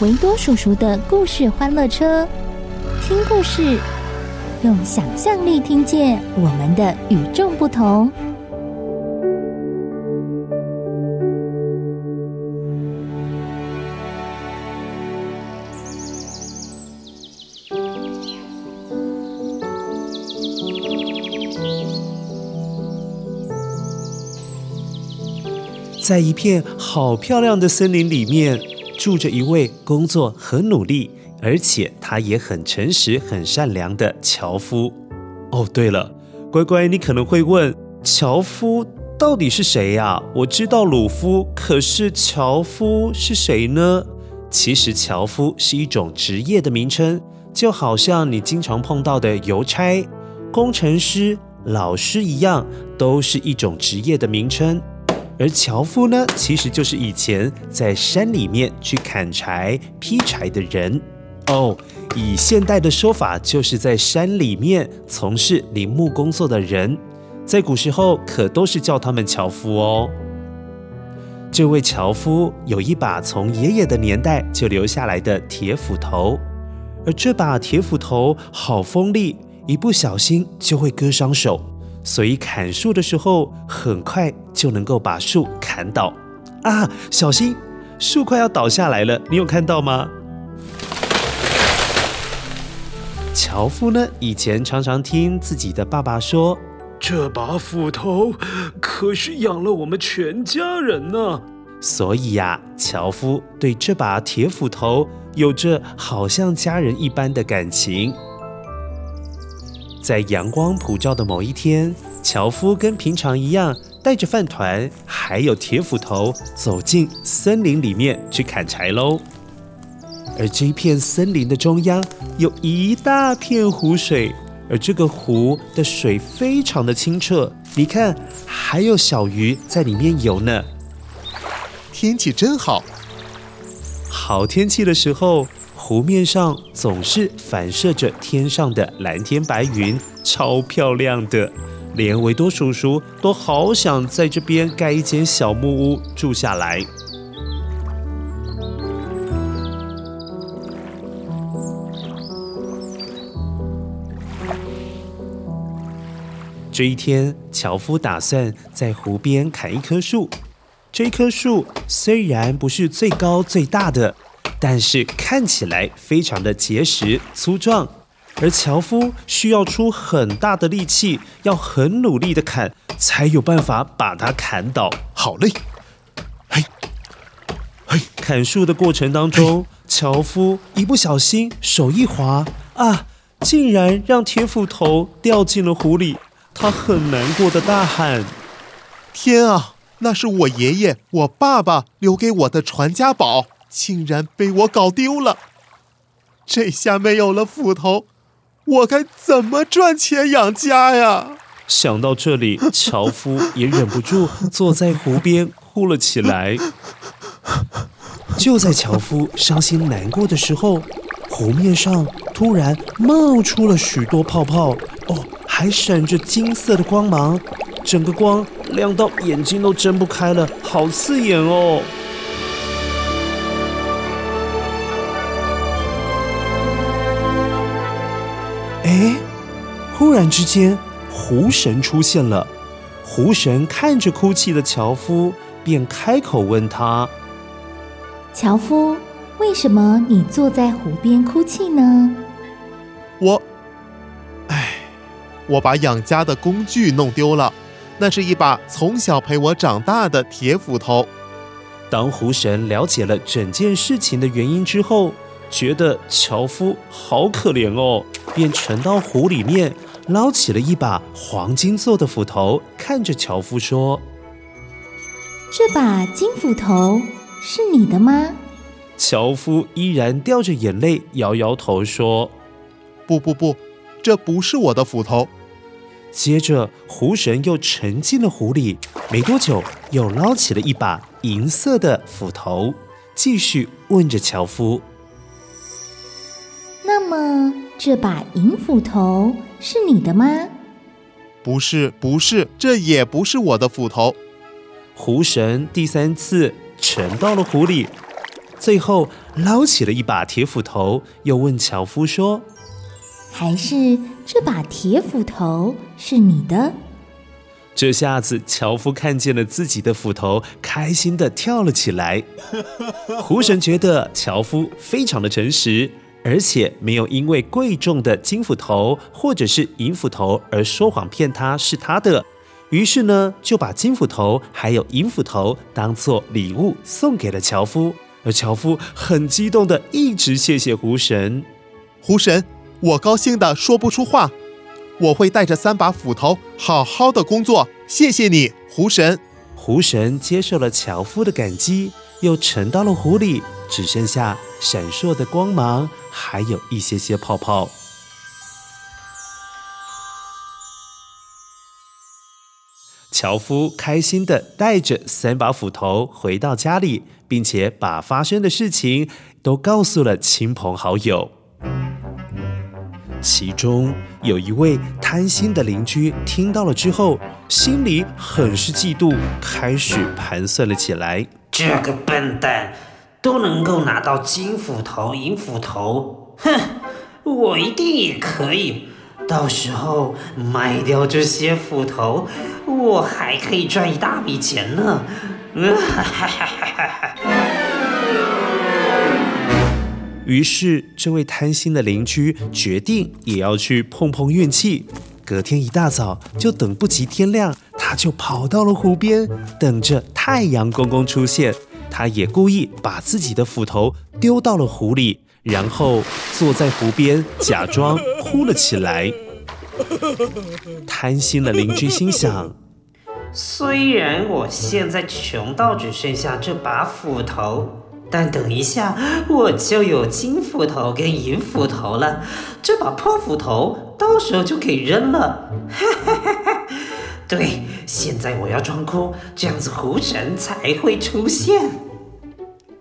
维多叔叔的故事欢乐车，听故事，用想象力听见我们的与众不同。在一片好漂亮的森林里面，住着一位工作很努力，而且他也很诚实、很善良的樵夫。哦，对了，乖乖，你可能会问，樵夫到底是谁呀？我知道鲁夫，可是樵夫是谁呢？其实，樵夫是一种职业的名称，就好像你经常碰到的邮差、工程师、老师一样，都是一种职业的名称。而樵夫呢，其实就是以前在山里面去砍柴、劈柴的人哦。以现代的说法，就是在山里面从事林木工作的人。在古时候，可都是叫他们樵夫哦。这位樵夫有一把从爷爷的年代就留下来的铁斧头，而这把铁斧头好锋利，一不小心就会割伤手。所以砍树的时候，很快就能够把树砍倒啊！小心，树快要倒下来了，你有看到吗？樵夫呢，以前常常听自己的爸爸说：“这把斧头可是养了我们全家人呢。”所以呀，樵夫对这把铁斧头有着好像家人一般的感情。在阳光普照的某一天，樵夫跟平常一样，带着饭团还有铁斧头，走进森林里面去砍柴喽。而这一片森林的中央有一大片湖水，而这个湖的水非常的清澈，你看，还有小鱼在里面游呢。天气真好，好天气的时候。湖面上总是反射着天上的蓝天白云，超漂亮的，连维多叔叔都好想在这边盖一间小木屋住下来。这一天，樵夫打算在湖边砍一棵树。这棵树虽然不是最高最大的。但是看起来非常的结实粗壮，而樵夫需要出很大的力气，要很努力的砍，才有办法把它砍倒。好嘞，嘿，嘿，砍树的过程当中，樵夫一不小心手一滑啊，竟然让铁斧头掉进了湖里。他很难过的大喊：“天啊，那是我爷爷、我爸爸留给我的传家宝。”竟然被我搞丢了！这下没有了斧头，我该怎么赚钱养家呀？想到这里，樵夫也忍不住坐在湖边哭了起来。就在樵夫伤心难过的时候，湖面上突然冒出了许多泡泡，哦，还闪着金色的光芒，整个光亮到眼睛都睁不开了，好刺眼哦！然之间，湖神出现了。湖神看着哭泣的樵夫，便开口问他：“樵夫，为什么你坐在湖边哭泣呢？我，唉，我把养家的工具弄丢了，那是一把从小陪我长大的铁斧头。当湖神了解了整件事情的原因之后，觉得樵夫好可怜哦，便沉到湖里面，捞起了一把黄金做的斧头，看着樵夫说：“这把金斧头是你的吗？”樵夫依然掉着眼泪，摇摇头说：“不不不，这不是我的斧头。”接着，湖神又沉进了湖里，没多久又捞起了一把银色的斧头，继续问着樵夫。那么这把银斧头是你的吗？不是，不是，这也不是我的斧头。湖神第三次沉到了湖里，最后捞起了一把铁斧头，又问樵夫说：“还是这把铁斧头是你的？”这下子，樵夫看见了自己的斧头，开心地跳了起来。湖神觉得樵夫非常的诚实。而且没有因为贵重的金斧头或者是银斧头而说谎骗他是他的，于是呢，就把金斧头还有银斧头当做礼物送给了樵夫，而樵夫很激动的一直谢谢湖神。湖神，我高兴的说不出话，我会带着三把斧头好好的工作，谢谢你，湖神。湖神接受了樵夫的感激，又沉到了湖里。只剩下闪烁的光芒，还有一些些泡泡。樵夫开心的带着三把斧头回到家里，并且把发生的事情都告诉了亲朋好友。其中有一位贪心的邻居听到了之后，心里很是嫉妒，开始盘算了起来。这个笨蛋！都能够拿到金斧头、银斧头，哼！我一定也可以。到时候卖掉这些斧头，我还可以赚一大笔钱呢。于是，这位贪心的邻居决定也要去碰碰运气。隔天一大早，就等不及天亮，他就跑到了湖边，等着太阳公公出现。他也故意把自己的斧头丢到了湖里，然后坐在湖边假装哭了起来。贪心的邻居心想：虽然我现在穷到只剩下这把斧头，但等一下我就有金斧头跟银斧头了。这把破斧头到时候就可以扔了。对，现在我要装哭，这样子湖神才会出现。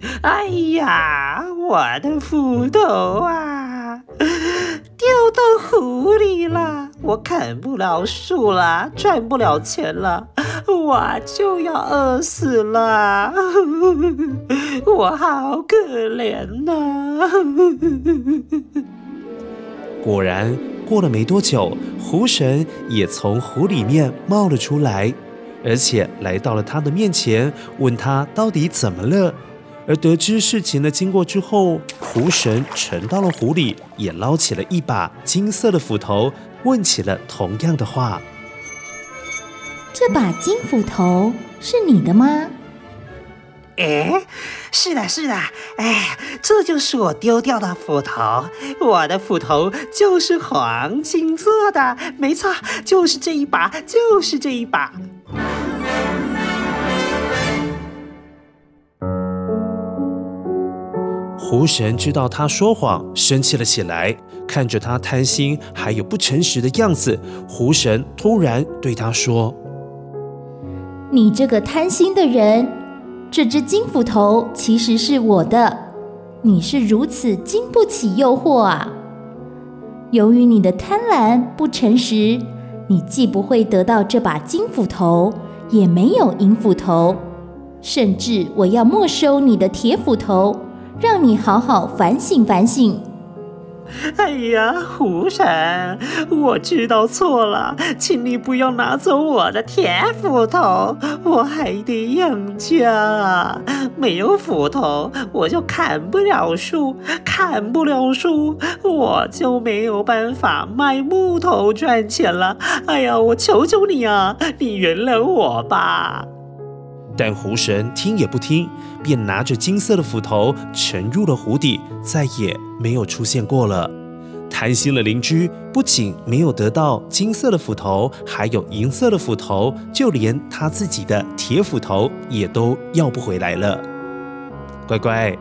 哎呀，我的斧头啊，掉到湖里了！我砍不了树了，赚不了钱了，我就要饿死了！我好可怜呐！果然，过了没多久，湖神也从湖里面冒了出来，而且来到了他的面前，问他到底怎么了。而得知事情的经过之后，湖神沉到了湖里，也捞起了一把金色的斧头，问起了同样的话：“这把金斧头是你的吗？”“哎，是的，是的，哎，这就是我丢掉的斧头。我的斧头就是黄金做的，没错，就是这一把，就是这一把。”湖神知道他说谎，生气了起来。看着他贪心还有不诚实的样子，湖神突然对他说：“你这个贪心的人，这只金斧头其实是我的。你是如此经不起诱惑啊！由于你的贪婪不诚实，你既不会得到这把金斧头，也没有银斧头，甚至我要没收你的铁斧头。”让你好好反省反省。哎呀，狐神，我知道错了，请你不要拿走我的铁斧头，我还得养家。没有斧头，我就砍不了树，砍不了树，我就没有办法卖木头赚钱了。哎呀，我求求你啊，你原谅我吧。但狐神听也不听，便拿着金色的斧头沉入了湖底，再也没有出现过了。贪心的邻居不仅没有得到金色的斧头，还有银色的斧头，就连他自己的铁斧头也都要不回来了。乖乖，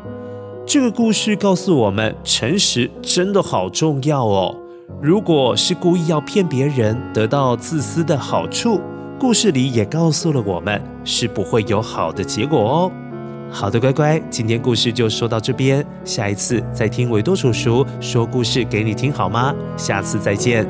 这个故事告诉我们，诚实真的好重要哦。如果是故意要骗别人，得到自私的好处。故事里也告诉了我们，是不会有好的结果哦。好的，乖乖，今天故事就说到这边，下一次再听维多叔叔说故事给你听好吗？下次再见。